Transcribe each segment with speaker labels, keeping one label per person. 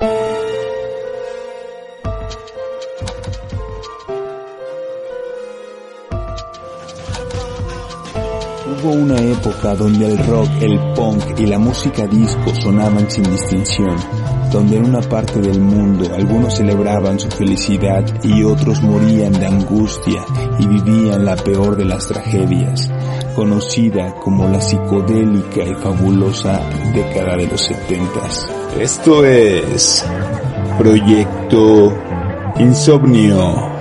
Speaker 1: Hubo una época donde el rock, el punk y la música disco sonaban sin distinción, donde en una parte del mundo algunos celebraban su felicidad y otros morían de angustia y vivían la peor de las tragedias, conocida como la psicodélica y fabulosa década de los setentas. Esto es Proyecto Insomnio.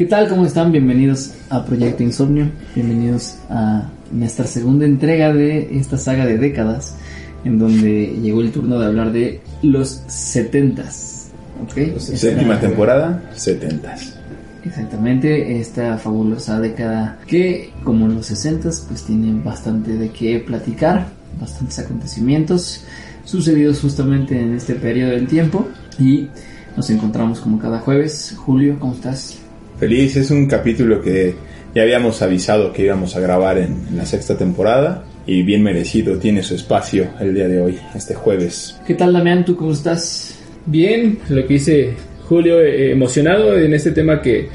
Speaker 2: ¿Qué tal? ¿Cómo están? Bienvenidos a Proyecto Insomnio. Bienvenidos a nuestra segunda entrega de esta saga de décadas, en donde llegó el turno de hablar de los setentas. ¿Ok?
Speaker 1: Séptima temporada, setentas.
Speaker 2: Exactamente, esta fabulosa década que, como en los sesentas, pues tiene bastante de qué platicar, bastantes acontecimientos sucedidos justamente en este periodo del tiempo y nos encontramos como cada jueves. Julio, ¿cómo estás?
Speaker 1: Feliz, es un capítulo que ya habíamos avisado que íbamos a grabar en, la sexta temporada y bien merecido tiene su espacio el día de hoy, este jueves.
Speaker 2: ¿Qué tal, Damián? ¿Tú cómo estás?
Speaker 3: Bien, lo que dice Julio, eh, emocionado en este tema que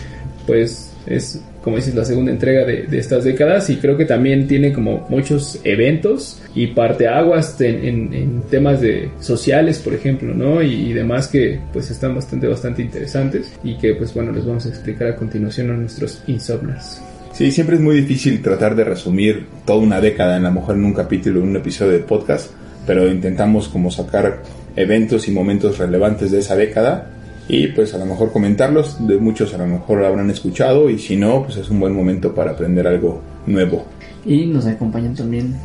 Speaker 3: pues es, como dices, la segunda entrega de, de estas décadas y creo que también tiene como muchos eventos y parteaguas en, en, en temas de sociales, por ejemplo, ¿no? Y, demás que pues están bastante, bastante interesantes y que pues bueno, les vamos a explicar a continuación a nuestros insomnas.
Speaker 1: Sí, siempre es muy difícil tratar de resumir toda una década, en la mejor en un capítulo, en un episodio de podcast, pero intentamos como sacar eventos y momentos relevantes de esa década y pues a lo mejor comentarlos, de muchos a lo mejor lo habrán escuchado y si no, pues es un buen momento para aprender algo nuevo.
Speaker 2: Y nos acompañan también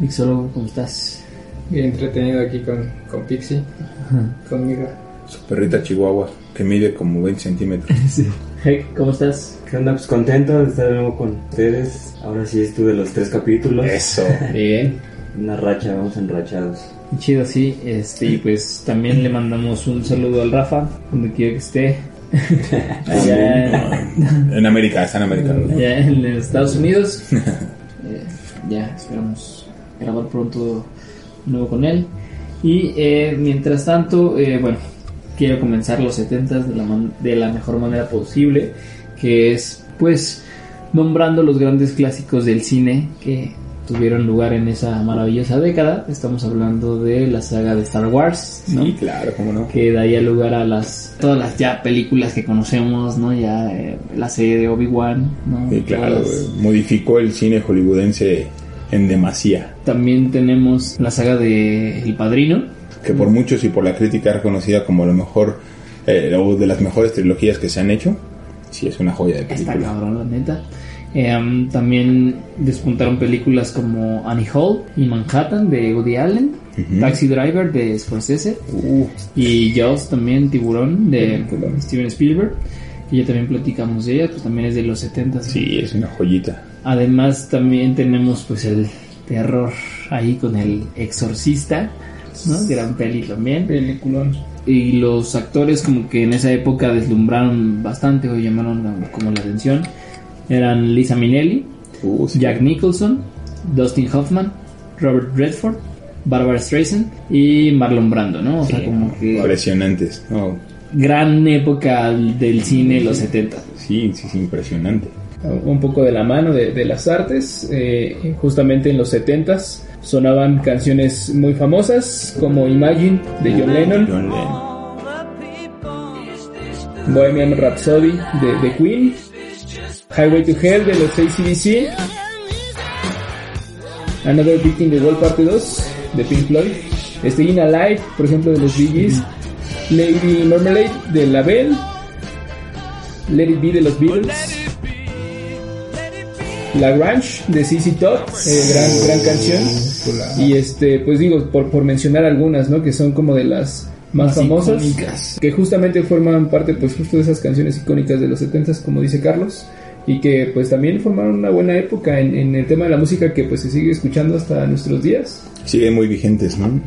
Speaker 2: Mixólogo, ¿cómo estás?
Speaker 3: Bien entretenido aquí con, con Pixie, Ajá. conmigo.
Speaker 1: Su perrita chihuahua, que mide como 20 centímetros.
Speaker 2: sí. Hey, ¿cómo estás?
Speaker 4: ¿Qué onda? Pues contento de estar de nuevo con ustedes. Ahora sí estuve los tres capítulos.
Speaker 1: Eso.
Speaker 2: Bien.
Speaker 4: Una racha, vamos enrachados.
Speaker 2: Chido, sí. Este, y pues también le mandamos un saludo al Rafa, donde quiera que esté.
Speaker 1: allá en América, está en América.
Speaker 2: Allá en Estados Unidos. eh, ya esperamos grabar pronto nuevo con él. Y eh, mientras tanto, eh, bueno, quiero comenzar los 70 de la, de la mejor manera posible, que es pues nombrando los grandes clásicos del cine que tuvieron lugar en esa maravillosa década. Estamos hablando de la saga de Star Wars, ¿no?
Speaker 1: Sí, claro, cómo no.
Speaker 2: Que daría lugar a las todas las ya películas que conocemos, ¿no? Ya eh, la serie de Obi-Wan, ¿no?
Speaker 1: Sí, claro, las... modificó el cine hollywoodense en demasía.
Speaker 2: También tenemos la saga de El Padrino,
Speaker 1: que por muchos y por la crítica es reconocida como lo mejor eh, de las mejores trilogías que se han hecho. Sí, es una joya de película.
Speaker 2: Está cabrón, la neta. Eh, um, también despuntaron películas como Annie Hall y Manhattan de Woody Allen, uh -huh. Taxi Driver de Scorsese uh. y Jaws también Tiburón de. Steven Spielberg. Y ya también platicamos de ella, pues también es de los 70.
Speaker 1: Sí, es una joyita.
Speaker 2: Además también tenemos pues el terror ahí con el exorcista, ¿no? Gran peli también.
Speaker 3: Peliculón.
Speaker 2: Y los actores como que en esa época deslumbraron bastante o llamaron como la atención eran Lisa Minnelli, uh, sí. Jack Nicholson, Dustin Hoffman, Robert Redford, Barbara Streisand y Marlon Brando, ¿no? O
Speaker 1: sí,
Speaker 2: sea, como que
Speaker 1: impresionantes. Oh.
Speaker 2: Gran época del cine los 70.
Speaker 1: Sí, sí, sí, impresionante.
Speaker 3: Un poco de la mano de, de las artes, eh, justamente en los 70 sonaban canciones muy famosas como Imagine de John Lennon.
Speaker 1: John Lennon.
Speaker 3: Bohemian Rhapsody de, de Queen, Highway to Hell de los ACDC, Another in the Wall parte 2 de Pink Floyd, Staying Alive, por ejemplo, de los Bee Gees, Lady Marmalade de La Belle, Let It Be de los Beatles, La Grange de CC Top, eh, gran, gran canción. Y este, pues digo, por, por mencionar algunas, ¿no? Que son como de las más,
Speaker 2: Más
Speaker 3: famosas.
Speaker 2: icónicas.
Speaker 3: Que justamente forman parte, pues justo de esas canciones icónicas de los 70 como dice Carlos. Y que pues también formaron una buena época en, el tema de la música que pues se sigue escuchando hasta nuestros días.
Speaker 1: siguen muy vigentes, ¿no?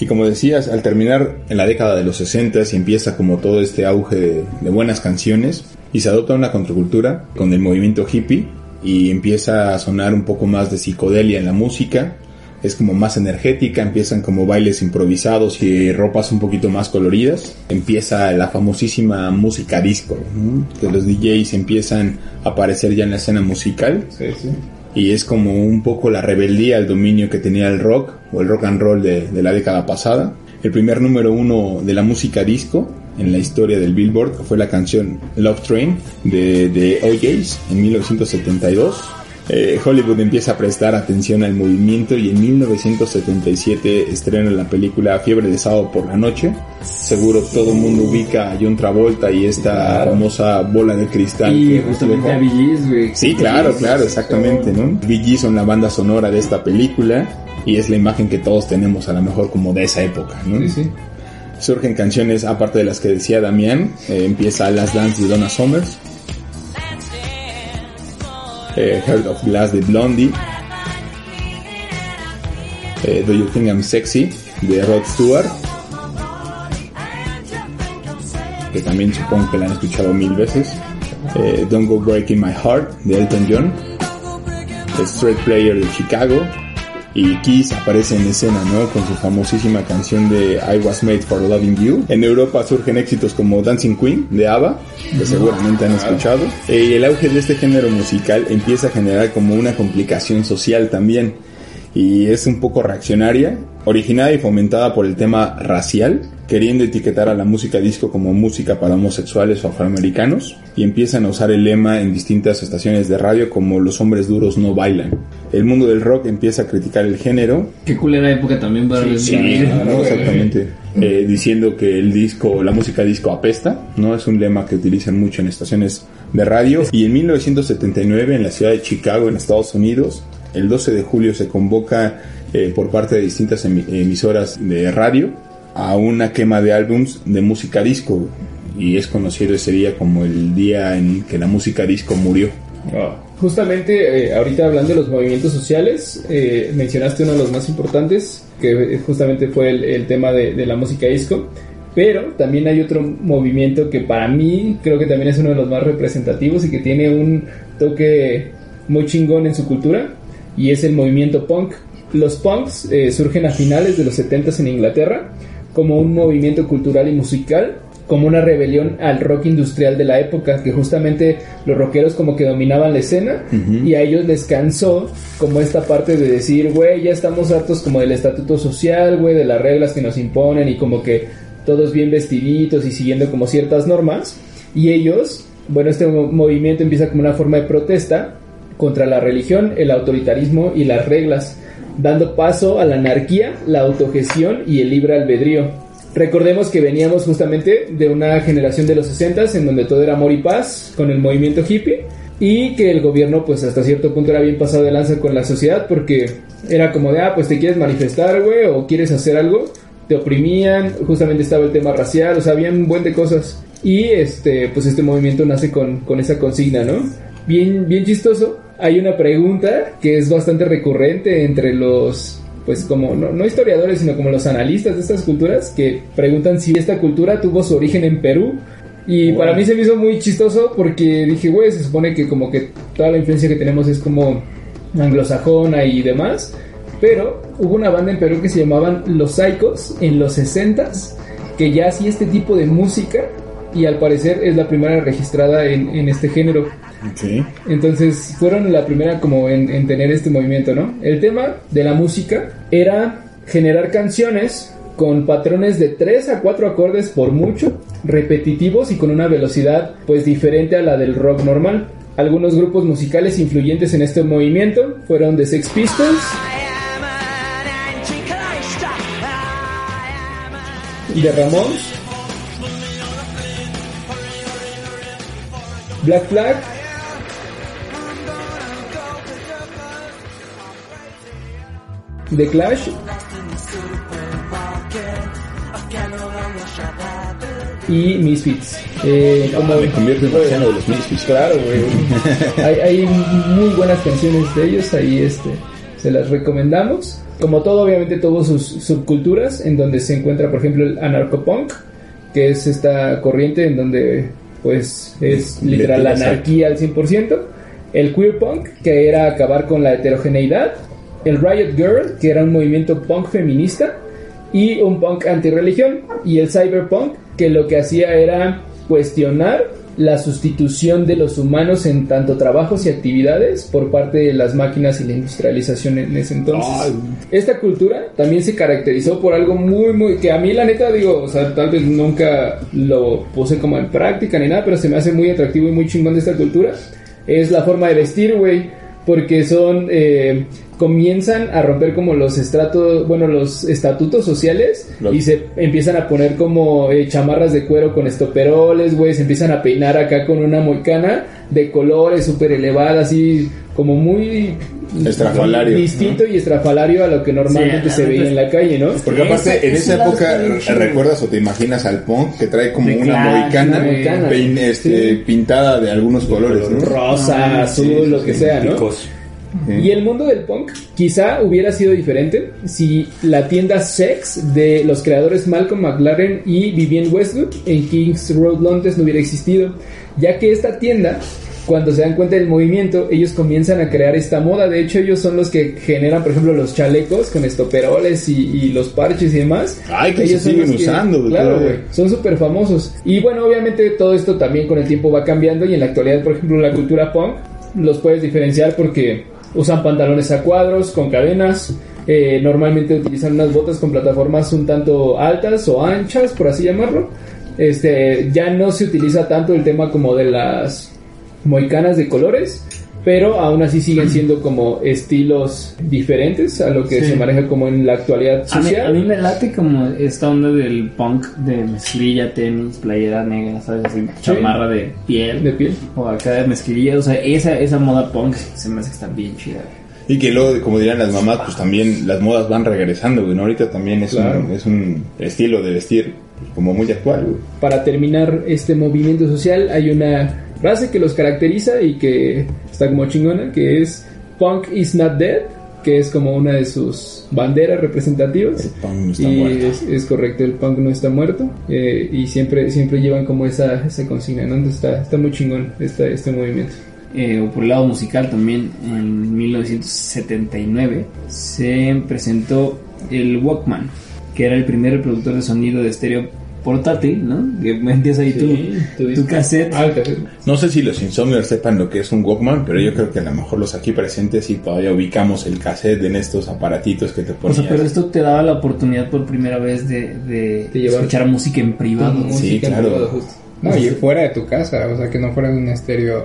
Speaker 1: Y como decías, al terminar en la década de los 60 y empieza como todo este auge de buenas canciones y se adopta una contracultura con el movimiento hippie y empieza a sonar un poco más de psicodelia en la música, es como más energética, empiezan como bailes improvisados y ropas un poquito más coloridas, empieza la famosísima música disco, ¿no? que los DJs empiezan a aparecer ya en la escena musical
Speaker 3: Sí, sí.
Speaker 1: y es como un poco la rebeldía al dominio que tenía el rock o el rock and roll de, de la década pasada. El primer número uno de la música disco en la historia del Billboard fue la canción Love Train de, de OJs en 1972. Eh, Hollywood empieza a prestar atención al movimiento y en 1977 estrena la película Fiebre de sábado por la noche. Seguro todo el mundo ubica a John Travolta y esta famosa bola de cristal.
Speaker 2: Y
Speaker 1: que
Speaker 2: justamente a güey.
Speaker 1: Sí, claro, claro, exactamente, ¿no? Gees son la banda sonora de esta película y es la imagen que todos tenemos a lo mejor como de esa época, ¿no?
Speaker 3: Sí, sí.
Speaker 1: Surgen canciones, aparte de las que decía Damián, eh, empieza Last Dance de Donna Summers, eh, Heart of Glass de Blondie, eh, Do You Think I'm Sexy de Rod Stewart, que también supongo que la han escuchado mil veces, eh, Don't Go Breaking My Heart de Elton John, Straight Player de Chicago, y Kiss aparece en escena, ¿no? Con su famosísima canción de I Was Made for Loving You. En Europa surgen éxitos como Dancing Queen de ABBA, que seguramente han escuchado. Eh, Y el auge de este género musical empieza a generar como una complicación social también. Y es un poco reaccionaria, originada y fomentada por el tema racial, queriendo etiquetar a la música disco como música para homosexuales o afroamericanos, y empiezan a usar el lema en distintas estaciones de radio como los hombres duros no bailan. El mundo del rock empieza a criticar el género,
Speaker 2: Qué culera época también para Beatles.
Speaker 1: ¿no? Exactamente. Eh, diciendo que el disco, la música disco apesta, ¿no? Es un lema que utilizan mucho en estaciones de radio. Y en 1979, en la ciudad de Chicago, en Estados Unidos, el 12 de julio se convoca eh, por parte de distintas emi- emisoras de radio a una quema de álbums de música disco. Y es conocido ese día como el día en que la música disco murió.
Speaker 3: Justamente, eh, ahorita hablando de los movimientos sociales, eh, mencionaste uno de los más importantes, que justamente fue el, tema de la música disco, pero también hay otro movimiento que para mí creo que también es uno de los más representativos y que tiene un toque muy chingón en su cultura, y es el movimiento punk. Los punks eh, surgen a finales de los 70s en Inglaterra como un movimiento cultural y musical como una rebelión al rock industrial de la época, que justamente los rockeros como que dominaban la escena y a ellos les cansó como esta parte de decir, güey, ya estamos hartos como del estatuto social, güey, de las reglas que nos imponen y como que todos bien vestiditos y siguiendo como ciertas normas. Y ellos, bueno, este mo- movimiento empieza como una forma de protesta contra la religión, el autoritarismo y las reglas, dando paso a la anarquía, la autogestión y el libre albedrío. Recordemos que veníamos justamente de una generación de los 60 en donde todo era amor y paz con el movimiento hippie y que el gobierno pues hasta cierto punto era bien pasado de lanza con la sociedad porque era como de, ah, pues te quieres manifestar, güey, o quieres hacer algo, te oprimían, justamente estaba el tema racial, o sea, había un buen de cosas. Y este, pues este movimiento nace con, con esa consigna, ¿no? Bien, bien chistoso. Hay una pregunta que es bastante recurrente entre los, pues como, no, no historiadores, sino como los analistas de estas culturas, que preguntan si esta cultura tuvo su origen en Perú. Y para mí se me hizo muy chistoso porque dije, güey, se supone que como que toda la influencia que tenemos es como anglosajona y demás. Pero hubo una banda en Perú que se llamaban Los Psychos en los 60s, que ya hacía este tipo de música y al parecer es la primera registrada en, en este género. Entonces fueron la primera como en, en tener este movimiento, ¿no? El tema de la música era generar canciones con patrones de 3 a 4 acordes por mucho, repetitivos y con una velocidad pues diferente a la del rock normal. Algunos grupos musicales influyentes en este movimiento fueron The Sex Pistols, The Ramones, Black Flag, The Clash y Misfits. Eh, como
Speaker 1: Me convierto en marciano de los Misfits.
Speaker 3: Claro, güey. hay, hay muy buenas canciones de ellos, ahí este, se las recomendamos. Como todo, obviamente, todas sus subculturas, en donde se encuentra, por ejemplo, el anarcopunk, que es esta corriente en donde, pues, es literal la anarquía al 100%. El queer punk, que era acabar con la heterogeneidad. El Riot Girl, que era un movimiento punk feminista. Y un punk antirreligión. Y el cyberpunk, que lo que hacía era cuestionar la sustitución de los humanos en tanto trabajos y actividades por parte de las máquinas y la industrialización en ese entonces. Esta cultura también se caracterizó por algo muy, muy, que a mí la neta digo, o sea, tal vez nunca lo puse como en práctica ni nada, pero se me hace muy atractivo y muy chingón de esta cultura. Es la forma de vestir, güey. Porque son, eh, comienzan a romper como los estratos, bueno, los estatutos sociales y se empiezan a poner como eh, chamarras de cuero con estoperoles, güey, se empiezan a peinar acá con una moicana de colores súper elevada, así como muy
Speaker 1: Estrafalario,
Speaker 3: distinto y estrafalario a lo que normalmente
Speaker 2: Sí,
Speaker 3: se veía en la calle, ¿no?
Speaker 1: Porque aparte,
Speaker 2: Ese-
Speaker 1: en esa época. ¿recuerdas o te imaginas al punk que trae como
Speaker 2: De
Speaker 1: una
Speaker 2: Clash,
Speaker 1: moicana,
Speaker 3: una moicana.
Speaker 1: pein- este,
Speaker 3: Sí.
Speaker 1: pintada de algunos colores, ¿no?
Speaker 3: Rosa,
Speaker 2: Ah,
Speaker 3: azul,
Speaker 1: sí,
Speaker 3: lo que
Speaker 1: sí,
Speaker 3: sea, ¿no? Y el mundo del punk quizá hubiera sido diferente si la tienda Sex de los creadores Malcolm McLaren y Vivienne Westwood en Kings Road Londres no hubiera existido, ya que esta tienda cuando se dan cuenta del movimiento, ellos comienzan a crear esta moda. De hecho, ellos son los que generan, por ejemplo, los chalecos con estoperoles y, y los parches y demás.
Speaker 1: Ay, que se
Speaker 3: ellos son
Speaker 1: siguen
Speaker 3: que-
Speaker 1: usando, güey,
Speaker 3: Claro, güey. Son súper famosos. Y bueno, obviamente todo esto también con el tiempo va cambiando y en la actualidad, por ejemplo, la cultura punk los puedes diferenciar porque usan pantalones a cuadros con cadenas. eh, normalmente utilizan unas botas con plataformas un tanto altas o anchas, por así llamarlo. Este, ya no se utiliza tanto el tema como de las moicanas de colores, pero aún así siguen siendo como estilos diferentes a lo que
Speaker 2: Sí.
Speaker 3: se maneja como en la actualidad
Speaker 2: A mí,
Speaker 3: social.
Speaker 2: a mí me late como esta onda del punk de mezclilla, tenis, playera negra, ¿sabes? Así, chamarra de piel.
Speaker 3: de piel.
Speaker 2: O acá de mezclilla, o sea, esa, esa moda punk se me hace que está bien chida.
Speaker 1: Y que luego, como dirían las mamás, pues también las modas van regresando, güey. ¿no? Ahorita también es,
Speaker 3: Claro.
Speaker 1: un, es un estilo de vestir pues, como muy actual, güey.
Speaker 3: para terminar este movimiento social hay una frase que los caracteriza y que está como chingona, que es Punk is not dead, que es como una de sus banderas representativas.
Speaker 1: El punk no está
Speaker 3: y
Speaker 1: muerto.
Speaker 3: es, es correcto, el punk no está muerto. eh, y siempre siempre llevan como esa, esa consigna, ¿no? Está, está muy chingón este, este movimiento.
Speaker 2: Eh, o por el lado musical también, en 1979 se presentó el Walkman, que era el primer reproductor de sonido de estéreo portátil, ¿no? Que metías ahí tu, tu cassette.
Speaker 3: Ah, el cassette.
Speaker 1: No sé si los insomnios sepan lo que es un Walkman, pero yo creo que a lo mejor los aquí presentes sí todavía ubicamos el cassette en estos aparatitos que te
Speaker 2: O
Speaker 1: ponías.
Speaker 2: sea, pero esto te daba la oportunidad por primera vez de, de escuchar música en privado.
Speaker 1: Sí,
Speaker 3: música en
Speaker 1: claro.
Speaker 3: privado, justo.
Speaker 5: No, y fuera de tu casa, o sea, que no fuera un estéreo.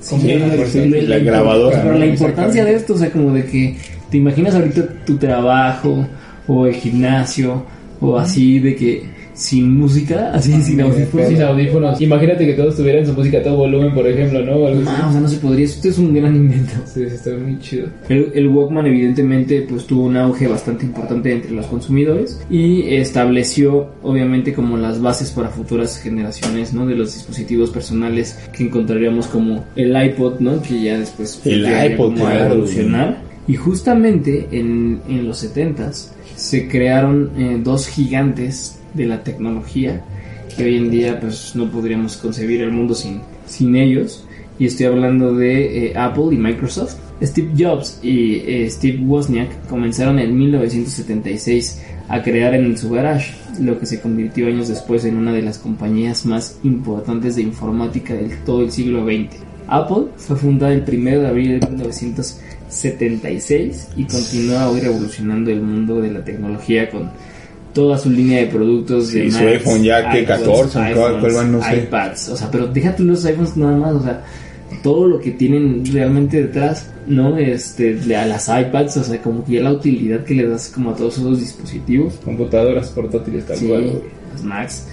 Speaker 2: Sí,
Speaker 1: Sí,
Speaker 2: la-
Speaker 1: la
Speaker 2: la-
Speaker 1: grabadora,
Speaker 2: Pero la importancia de esto, o sea, como de que te imaginas ahorita tu trabajo o el gimnasio o así de que sin música, así sin audífonos.
Speaker 3: Sin audífonos. Imagínate que todos tuvieran su música a todo volumen, por ejemplo, ¿no? Algo así.
Speaker 2: Ah, o sea, no se podría. Esto es un gran invento.
Speaker 3: Sí, sí, está muy chido.
Speaker 2: El, el Walkman evidentemente pues tuvo un auge bastante importante entre los consumidores y estableció obviamente como las bases para futuras generaciones ¿no? de los dispositivos personales que encontraríamos como el iPod, ¿no? que ya después
Speaker 1: El iPod,
Speaker 2: como a
Speaker 1: claro.
Speaker 2: evolucionar y justamente en, en los 70s se crearon eh, dos gigantes de la tecnología que hoy en día pues no podríamos concebir el mundo sin, sin ellos y estoy hablando de eh, Apple y Microsoft. Steve Jobs y eh, Steve Wozniak comenzaron en 1976 a crear en su garage, lo que se convirtió años después en una de las compañías más importantes de informática del todo el siglo XX. Apple fue fundada el 1 de abril de 1976 y continúa hoy revolucionando el mundo de la tecnología con toda su línea de productos
Speaker 1: Sí,
Speaker 2: de
Speaker 1: su iPhone ya que
Speaker 2: iPods,
Speaker 1: 14, ¿cuál- cuál
Speaker 2: iPhones,
Speaker 1: van? No sé.
Speaker 2: iPads, o sea, pero déjate los iPhones nada más, o sea, todo lo que tienen realmente detrás, ¿no? Este, de a las iPads, o sea, como que ya la utilidad que le das como a todos esos dispositivos.
Speaker 3: Computadoras portátiles tal
Speaker 2: Sí,
Speaker 3: cual.
Speaker 2: las Macs.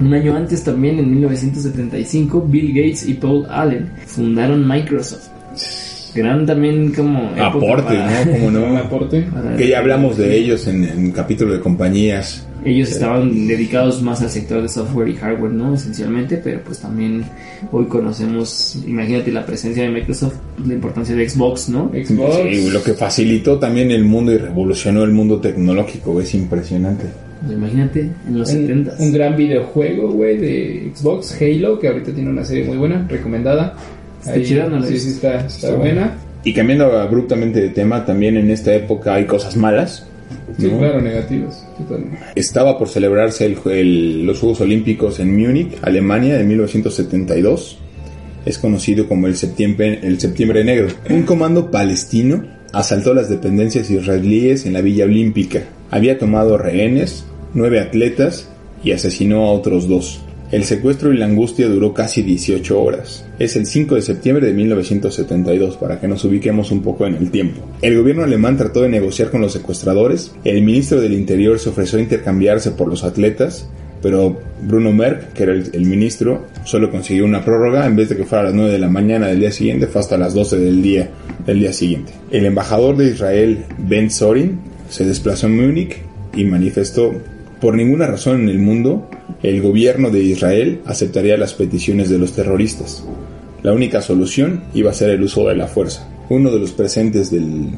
Speaker 2: Un año antes también, en 1975, Bill Gates y Paul Allen fundaron Microsoft. Gran también como
Speaker 1: Aporte,
Speaker 2: para-
Speaker 1: ¿no? Como
Speaker 3: Un
Speaker 1: no.
Speaker 3: aporte.
Speaker 1: Que ya hablamos de ellos en, en capítulo de compañías.
Speaker 2: Ellos estaban dedicados más al sector de software y hardware, ¿no? Esencialmente, pero pues también hoy conocemos, imagínate la presencia de Microsoft, la importancia de Xbox, ¿no?
Speaker 3: Xbox.
Speaker 1: Sí, lo que facilitó también el mundo y revolucionó el mundo tecnológico, es impresionante.
Speaker 2: Pues imagínate, en los
Speaker 3: un,
Speaker 2: 70
Speaker 3: un gran videojuego, güey, de Xbox, Halo, que ahorita tiene una serie muy buena, recomendada.
Speaker 2: Está chida, no la he
Speaker 3: Sí, sí, está, está buena.
Speaker 1: Y cambiando abruptamente de tema, también en esta época hay cosas malas.
Speaker 3: Sí,
Speaker 1: ¿no?
Speaker 3: claro, negativos. totalmente.
Speaker 1: Estaba por celebrarse el- el- los Juegos Olímpicos en Múnich, Alemania, de 1972. Es conocido como el septiembre, el septiembre Negro. Un comando palestino asaltó las dependencias israelíes en la Villa Olímpica. Había tomado rehenes, nueve atletas y asesinó a otros dos. El secuestro y la angustia duró casi 18 horas. Es el 5 de septiembre de 1972, para que nos ubiquemos un poco en el tiempo. El gobierno alemán trató de negociar con los secuestradores, el ministro del Interior se ofreció a intercambiarse por los atletas, pero Bruno Merck, que era el, ministro, solo consiguió una prórroga, en vez de que fuera a las 9 de la mañana del día siguiente, fue hasta las 12 del día del día siguiente. El embajador de Israel, Ben Sorin, se desplazó en Múnich y manifestó por ninguna razón en el mundo, el gobierno de Israel aceptaría las peticiones de los terroristas. La única solución iba a ser el uso de la fuerza. Uno de los presentes del-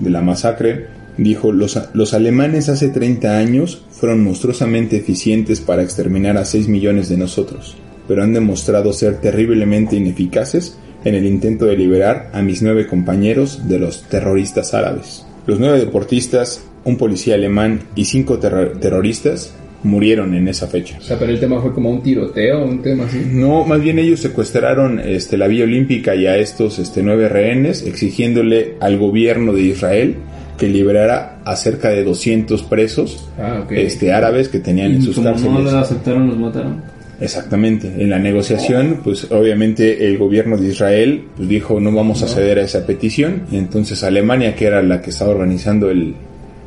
Speaker 1: de la masacre dijo, los, los alemanes hace 30 años fueron monstruosamente eficientes para exterminar a 6 millones de nosotros, pero han demostrado ser terriblemente ineficaces en el intento de liberar a mis nueve compañeros de los terroristas árabes. Los nueve deportistas, un policía alemán y cinco terro- terroristas murieron en esa fecha.
Speaker 3: O sea, pero el tema fue como un tiroteo, un tema así.
Speaker 1: No, más bien ellos secuestraron este, la Vía Olímpica y a estos este, nueve rehenes, exigiéndole al gobierno de Israel que liberara a cerca de 200 presos
Speaker 3: Ah,
Speaker 1: este, árabes que tenían en
Speaker 2: y
Speaker 1: sus
Speaker 2: como no
Speaker 1: cárceles.
Speaker 2: lo aceptaron, los mataron.
Speaker 1: Exactamente. En la negociación, pues obviamente el gobierno de Israel pues, dijo no vamos a ceder a esa petición. Entonces Alemania, que era la que estaba organizando el,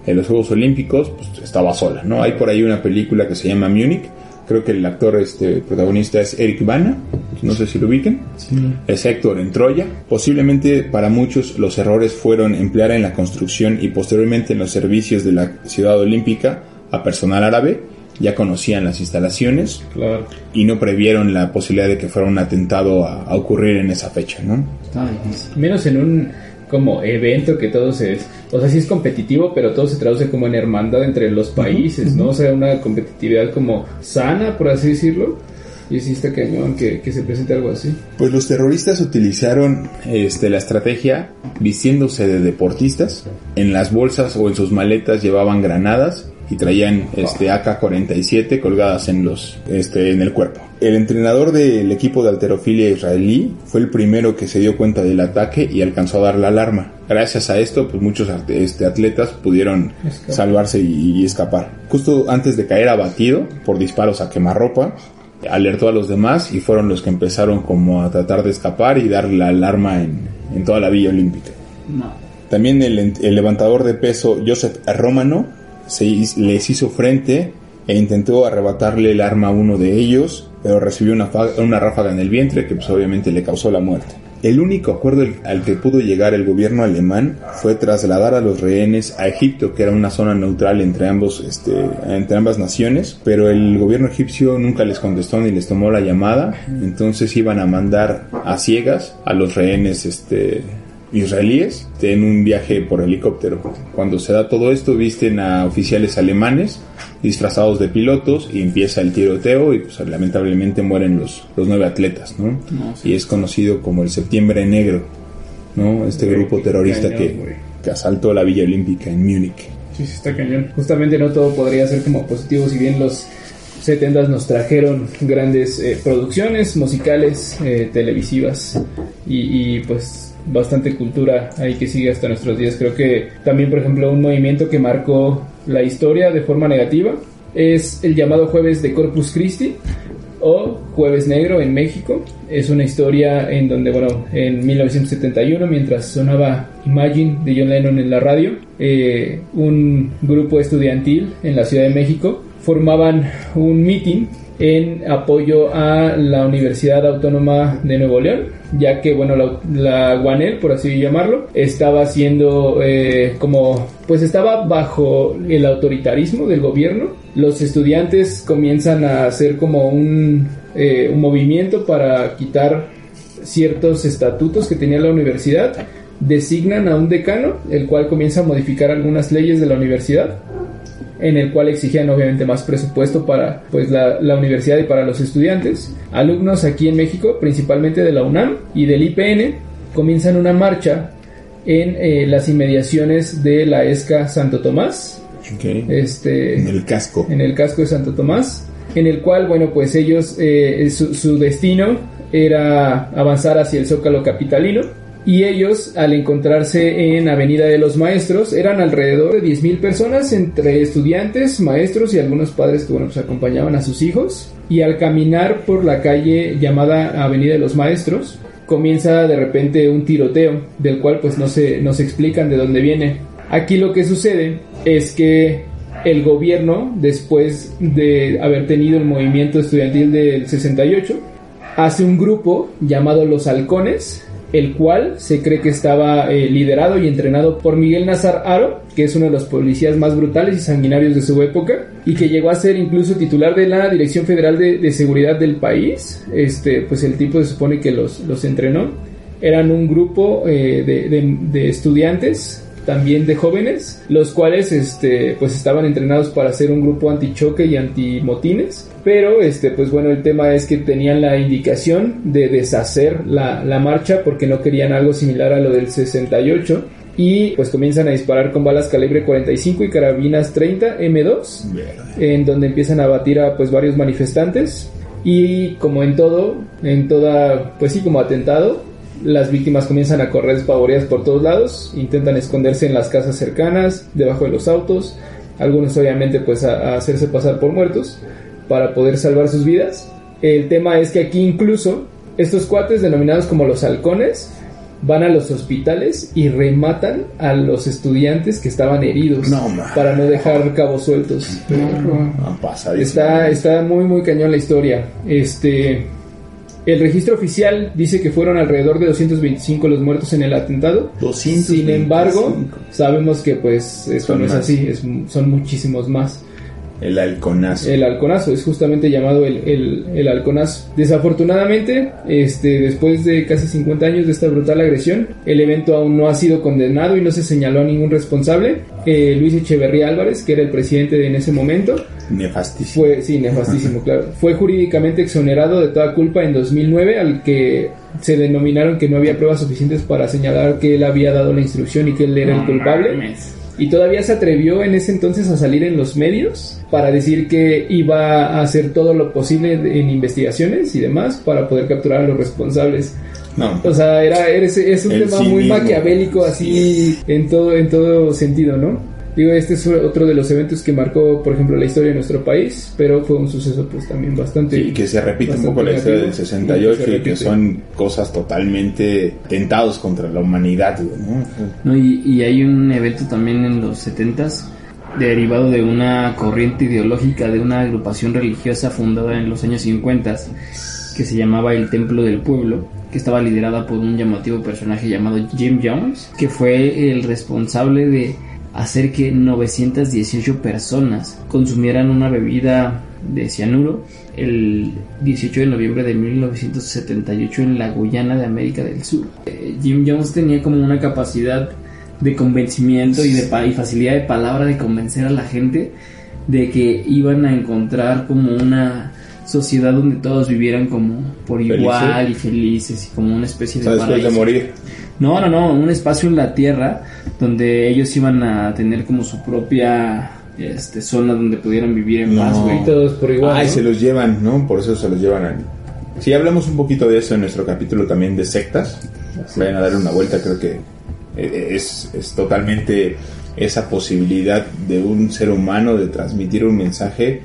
Speaker 1: en los Juegos Olímpicos, pues estaba sola, ¿no? Hay por ahí una película que se llama Múnich. Creo que el actor este protagonista es Eric Bana, no sé si lo ubiquen. Es Héctor en Troya. Posiblemente para muchos los errores fueron emplear en la construcción y posteriormente en los servicios de la ciudad olímpica a personal árabe. Ya conocían las instalaciones
Speaker 3: Claro.
Speaker 1: y no previeron la posibilidad de que fuera un atentado a, a ocurrir en esa fecha, ¿no?
Speaker 2: Difícil.
Speaker 3: Menos en un como evento que todo se... O sea, sí es competitivo, pero todo se traduce como en hermandad entre los países, ¿no? O sea, una competitividad como sana, por así decirlo. Y sí está cañón que, que se presente algo así.
Speaker 1: Pues los terroristas utilizaron este, la estrategia vistiéndose de deportistas. En las bolsas o en sus maletas llevaban granadas y traían este AK-47 colgadas en los este en el cuerpo. El entrenador del equipo de alterofilia israelí fue el primero que se dio cuenta del ataque y alcanzó a dar la alarma. Gracias a esto, pues muchos este, atletas pudieron
Speaker 3: Escapar.
Speaker 1: salvarse y, y escapar. Justo antes de caer abatido por disparos a quemarropa, alertó a los demás y fueron los que empezaron como a tratar de escapar y dar la alarma en, en toda la Villa Olímpica.
Speaker 2: No.
Speaker 1: También el, el levantador de peso Joseph Romano se, les hizo frente e intentó arrebatarle el arma a uno de ellos, pero recibió una, una ráfaga en el vientre que pues obviamente le causó la muerte. El único acuerdo al que pudo llegar el gobierno alemán fue trasladar a los rehenes a Egipto, que era una zona neutral entre ambos, este, entre ambas naciones, pero el gobierno egipcio nunca les contestó ni les tomó la llamada, entonces iban a mandar a ciegas a los rehenes, este, israelíes en un viaje por helicóptero. Cuando se da todo esto, visten a oficiales alemanes disfrazados de pilotos y empieza el tiroteo y pues lamentablemente mueren los, los nueve atletas, ¿no?
Speaker 2: No, sí.
Speaker 1: Y es conocido como el Septiembre Negro, ¿no? Este grupo terrorista
Speaker 3: Cañón,
Speaker 1: que, que asaltó la Villa Olímpica en Múnich.
Speaker 3: Sí, sí está cañón. Justamente no todo podría ser como positivo, si bien los 70 nos trajeron grandes eh, producciones musicales, eh, televisivas y, y, pues bastante cultura ahí que sigue hasta nuestros días. Creo que también, por ejemplo, un movimiento que marcó la historia de forma negativa es el llamado Jueves de Corpus Christi o Jueves Negro en México. Es una historia en donde, bueno, en 1971, mientras sonaba Imagine de John Lennon en la radio, eh, un grupo estudiantil en la Ciudad de México formaban un meeting en apoyo a la Universidad Autónoma de Nuevo León, ya que, bueno, la, la UANEL, por así llamarlo, estaba siendo eh, como, pues estaba bajo el autoritarismo del gobierno. Los estudiantes comienzan a hacer como un, eh, un movimiento para quitar ciertos estatutos que tenía la universidad, designan a un decano, el cual comienza a modificar algunas leyes de la universidad en el cual exigían obviamente más presupuesto para pues la, la, universidad y para los estudiantes. Alumnos aquí en México, principalmente de la UNAM y del IPN, comienzan una marcha en eh, las inmediaciones de la ESCA Santo Tomás.
Speaker 1: Okay.
Speaker 3: Este,
Speaker 1: En el casco.
Speaker 3: en el casco de Santo Tomás, en el cual, bueno, pues ellos, eh, su, su destino era avanzar hacia el Zócalo Capitalino. Y ellos, al encontrarse en Avenida de los Maestros, eran alrededor de 10.000 personas, entre estudiantes, maestros y algunos padres que, bueno, pues acompañaban a sus hijos. Y al caminar por la calle llamada Avenida de los Maestros, comienza de repente un tiroteo, del cual pues no se, no se explican de dónde viene. Aquí lo que sucede es que el gobierno, después de haber tenido el movimiento estudiantil del 68, hace un grupo llamado Los Halcones, el cual se cree que estaba eh, liderado y entrenado por Miguel Nazar Aro, que es uno de los policías más brutales y sanguinarios de su época, y que llegó a ser incluso titular de la Dirección Federal de, Seguridad del país. Este, pues el tipo se supone que los, los entrenó. Eran un grupo eh, de, de estudiantes también de jóvenes, los cuales este pues estaban entrenados para ser un grupo antichoque y antimotines, pero este pues bueno, el tema es que tenían la indicación de deshacer la, la marcha porque no querían algo similar a lo del 68 y pues comienzan a disparar con balas calibre 45 y carabinas 30 M2 en donde empiezan a batir a pues varios manifestantes. Y como en todo, en toda pues sí como atentado las víctimas comienzan a correr despavoridas por todos lados, intentan esconderse en las casas cercanas, debajo de los autos, algunos obviamente pues a, a, hacerse pasar por muertos para poder salvar sus vidas. El tema es que aquí incluso estos cuates denominados como los halcones van a los hospitales y rematan a los estudiantes que estaban heridos
Speaker 1: no,
Speaker 3: para no dejar cabos sueltos.
Speaker 1: No,
Speaker 3: está, está muy muy cañón la historia. Este el registro oficial dice que fueron alrededor de 225 los muertos en el atentado.
Speaker 1: 225.
Speaker 3: Sin embargo, sabemos que pues eso son no es más. así, es, son muchísimos más.
Speaker 1: El halconazo.
Speaker 3: El halconazo, es justamente llamado el, el, el, halconazo. Desafortunadamente, este, después de casi 50 años de esta brutal agresión, el evento aún no ha sido condenado y no se señaló a ningún responsable. Eh, Luis Echeverría Álvarez, que era el presidente en ese momento,
Speaker 1: Nefastísimo.
Speaker 3: Fue, sí, nefastísimo, claro. Fue jurídicamente exonerado de toda culpa en 2009, al que se denominaron que no había pruebas suficientes para señalar que él había dado la instrucción y que él era el culpable. Y todavía se atrevió en ese entonces a salir en los medios para decir que iba a hacer todo lo posible en investigaciones y demás para poder capturar a los responsables.
Speaker 1: No.
Speaker 3: O sea, era, era es un tema muy maquiavélico así en todo, en todo sentido, ¿no? Digo, este es otro de los eventos que marcó, por ejemplo, la historia de nuestro país, pero fue un suceso pues también bastante...
Speaker 1: Sí, que se repite un poco la historia del 68 y, y que son cosas totalmente tentados contra la humanidad.
Speaker 2: ¿no? no y, y, hay un evento también en los 70s derivado de una corriente ideológica de una agrupación religiosa fundada en los años 50 que se llamaba el Templo del Pueblo, que estaba liderada por un llamativo personaje llamado Jim Jones, que fue el responsable de hacer que 918 personas consumieran una bebida de cianuro el 18 de noviembre de 1978 en la Guyana de América del Sur. Eh, Jim Jones tenía como una capacidad de convencimiento y de y facilidad de palabra de convencer a la gente de que iban a encontrar como una sociedad donde todos vivieran como por igual ¿Felices? y felices y como una especie de
Speaker 1: ¿Sabes
Speaker 2: paraíso.
Speaker 1: de morir?
Speaker 2: No, no, no, un espacio en la Tierra donde ellos iban a tener como su propia este, zona donde pudieran vivir en
Speaker 1: No.
Speaker 2: paz, güey.
Speaker 3: Todos por igual.
Speaker 1: Ay,
Speaker 3: ¿no?
Speaker 1: se los llevan, ¿no? Por eso se los llevan al... Sí, hablamos un poquito de eso en nuestro capítulo también de sectas. Vayan a darle una vuelta, creo que eh, es, es totalmente esa posibilidad de un ser humano de transmitir un mensaje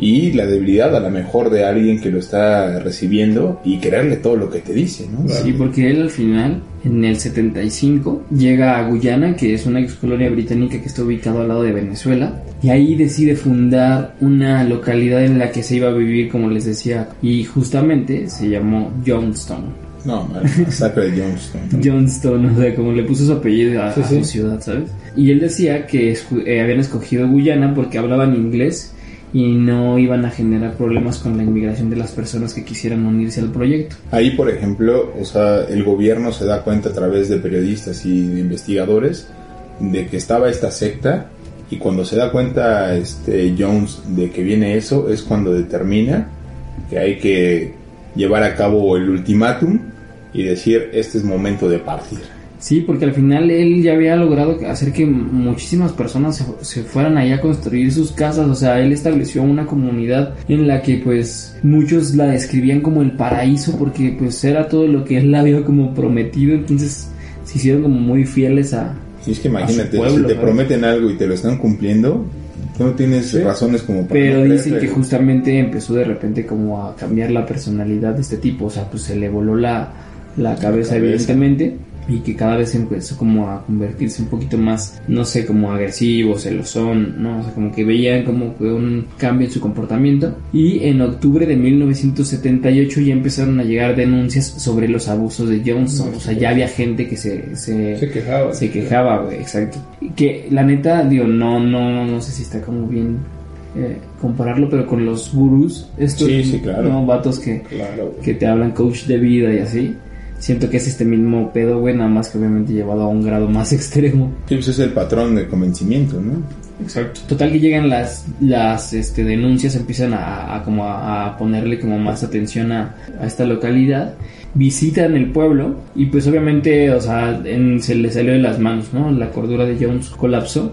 Speaker 1: y la debilidad a lo mejor de alguien que lo está recibiendo y creerle todo lo que te dice, ¿no?
Speaker 2: Sí, porque él al final, en el 75, llega a Guyana, que es una ex colonia británica que está ubicado al lado de Venezuela, y ahí decide fundar una localidad en la que se iba a vivir, como les decía, y justamente se llamó Johnstown.
Speaker 1: No, masacre de Johnston.
Speaker 2: Johnston, o sea, como le puso su apellido a, a su ciudad, ¿sabes? Y él decía que eh, habían escogido Guyana porque hablaban inglés y no iban a generar problemas con la inmigración de las personas que quisieran unirse al proyecto.
Speaker 1: Ahí, por ejemplo, o sea, el gobierno se da cuenta a través de periodistas y de investigadores de que estaba esta secta y cuando se da cuenta este Jones de que viene eso es cuando determina que hay que llevar a cabo el ultimátum y decir este es momento de partir.
Speaker 2: Sí, porque al final él ya había logrado hacer que muchísimas personas se, se fueran allá a construir sus casas, o sea, él estableció una comunidad en la que pues muchos la describían como el paraíso porque pues era todo lo que él había como prometido, entonces se hicieron como muy fieles a...
Speaker 1: Y es que imagínate,
Speaker 2: pueblo,
Speaker 1: si te prometen algo y te lo están cumpliendo, tú no tienes razones como para
Speaker 2: Pero
Speaker 1: no
Speaker 2: dicen que justamente empezó de repente como a cambiar la personalidad de este tipo, o sea, pues se le voló la, la cabeza
Speaker 1: cabeza.
Speaker 2: evidentemente y que cada vez empezó como a convertirse un poquito más, no sé, como agresivo, celosón, ¿no? O sea, como que veían como que un cambio en su comportamiento. Y en octubre de 1978 ya empezaron a llegar denuncias sobre los abusos de Johnson, o sea, ya había gente que se... se,
Speaker 5: Se quejaba.
Speaker 2: se quejaba, güey, exacto. Que la neta, digo, no, no, no sé si está como bien eh, compararlo, pero con los gurús, estos
Speaker 1: Sí, sí, claro.
Speaker 2: ¿no? vatos que,
Speaker 1: Claro.
Speaker 2: que te hablan coach de vida y así. Siento que es este mismo pedo, güey, nada más que obviamente llevado a un grado más extremo.
Speaker 1: Sí, pues es el patrón de convencimiento, ¿no?
Speaker 2: Exacto. Total que llegan las, las este, denuncias, empiezan a, a como a, a ponerle como más atención a, a esta localidad. Visitan el pueblo y pues obviamente, o sea, en- se le salió de las manos, ¿no? La cordura de Jones colapsó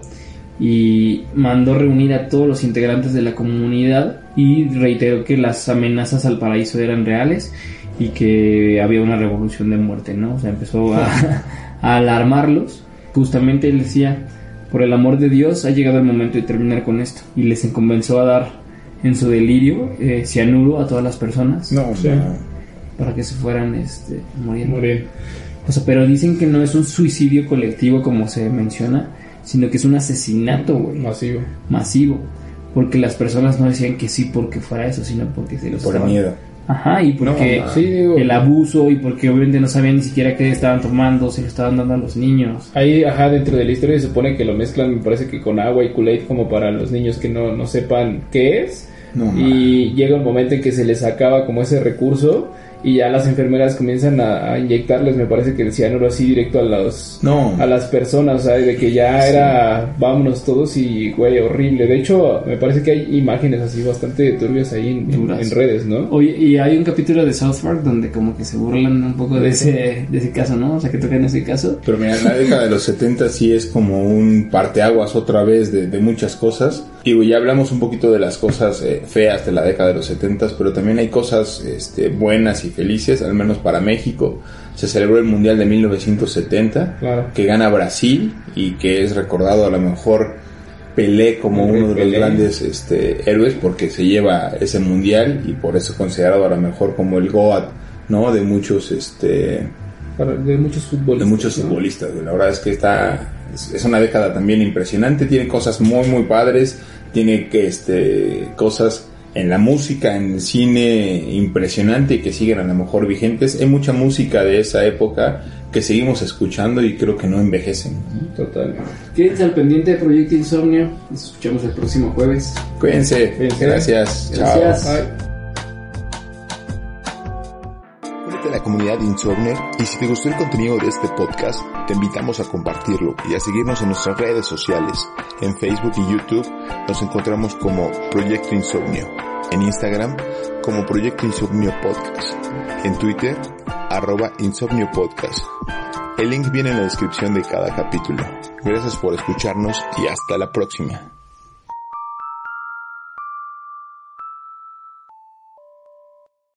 Speaker 2: y mandó reunir a todos los integrantes de la comunidad y reiteró que las amenazas al paraíso eran reales y que había una revolución de muerte, ¿no? O sea, empezó a, a alarmarlos. Justamente él decía, por el amor de Dios ha llegado el momento de terminar con esto. Y les comenzó a dar en su delirio eh, cianuro a todas las personas
Speaker 1: No, o sea,
Speaker 2: para que se fueran este, muriendo.
Speaker 3: Morir.
Speaker 2: O sea, pero dicen que no es un suicidio colectivo como se menciona, sino que es un asesinato, güey,
Speaker 3: Masivo.
Speaker 2: masivo. Porque las personas no decían que sí porque fuera eso, sino porque se los
Speaker 1: por
Speaker 2: estaban-
Speaker 1: miedo.
Speaker 2: Ajá, y porque
Speaker 1: No,
Speaker 3: sí, digo-
Speaker 2: el abuso y porque obviamente no sabían ni siquiera qué estaban tomando, se lo estaban dando a los niños.
Speaker 3: Ahí, ajá, dentro de la historia se supone que lo mezclan, me parece que con agua y Kool-Aid como para los niños que no, no sepan qué es.
Speaker 1: No,
Speaker 3: y llega un momento en que se les acaba como ese recurso y ya las enfermeras comienzan a, a inyectarles, me parece que el cianuro así directo a los
Speaker 1: No.
Speaker 3: a las personas, o sea, de que ya era vámonos todos y güey, horrible. De hecho, me parece que hay imágenes así bastante turbias ahí en, en- en redes, ¿no?
Speaker 2: Oye, y hay un capítulo de South Park donde como que se burlan un poco de ese, de ese caso, ¿no? O sea, que tocan ese caso.
Speaker 1: Pero mira, la década de los 70 sí es como un parteaguas otra vez de, de muchas cosas. Digo, ya hablamos un poquito de las cosas eh, feas de la década de los 70, pero también hay cosas este, buenas y felices, al menos para México. Se celebró el Mundial de 1970,
Speaker 3: Claro.
Speaker 1: que gana Brasil y que es recordado a lo mejor Pelé como uno de los
Speaker 3: Pelé.
Speaker 1: grandes este, héroes porque se lleva ese mundial y por eso considerado a lo mejor como el GOAT, ¿no? De muchos este
Speaker 3: Para- de muchos futbolistas.
Speaker 1: de muchos
Speaker 3: ¿no?
Speaker 1: futbolistas. La verdad es que está es, es una década también impresionante, tiene cosas muy muy padres, tiene que este cosas en la música, en el cine impresionante y que siguen a lo mejor vigentes. Hay mucha música de esa época que seguimos escuchando y creo que no envejecen.
Speaker 3: Total.
Speaker 2: Quédense al pendiente de Proyecto Insomnio. Nos escuchamos el próximo jueves.
Speaker 1: Cuídense,
Speaker 3: Cuídense.
Speaker 1: gracias,
Speaker 2: Gracias.
Speaker 1: chao.
Speaker 3: Bye.
Speaker 6: Únete a la comunidad Insomnio y si te gustó el contenido de este podcast, te invitamos a compartirlo y a seguirnos en nuestras redes sociales. En Facebook y YouTube nos encontramos como Proyecto Insomnio, en Instagram como Proyecto Insomnio Podcast, en Twitter arroba Insomnio Podcast. El link viene en la descripción de cada capítulo. Gracias por escucharnos y hasta la próxima.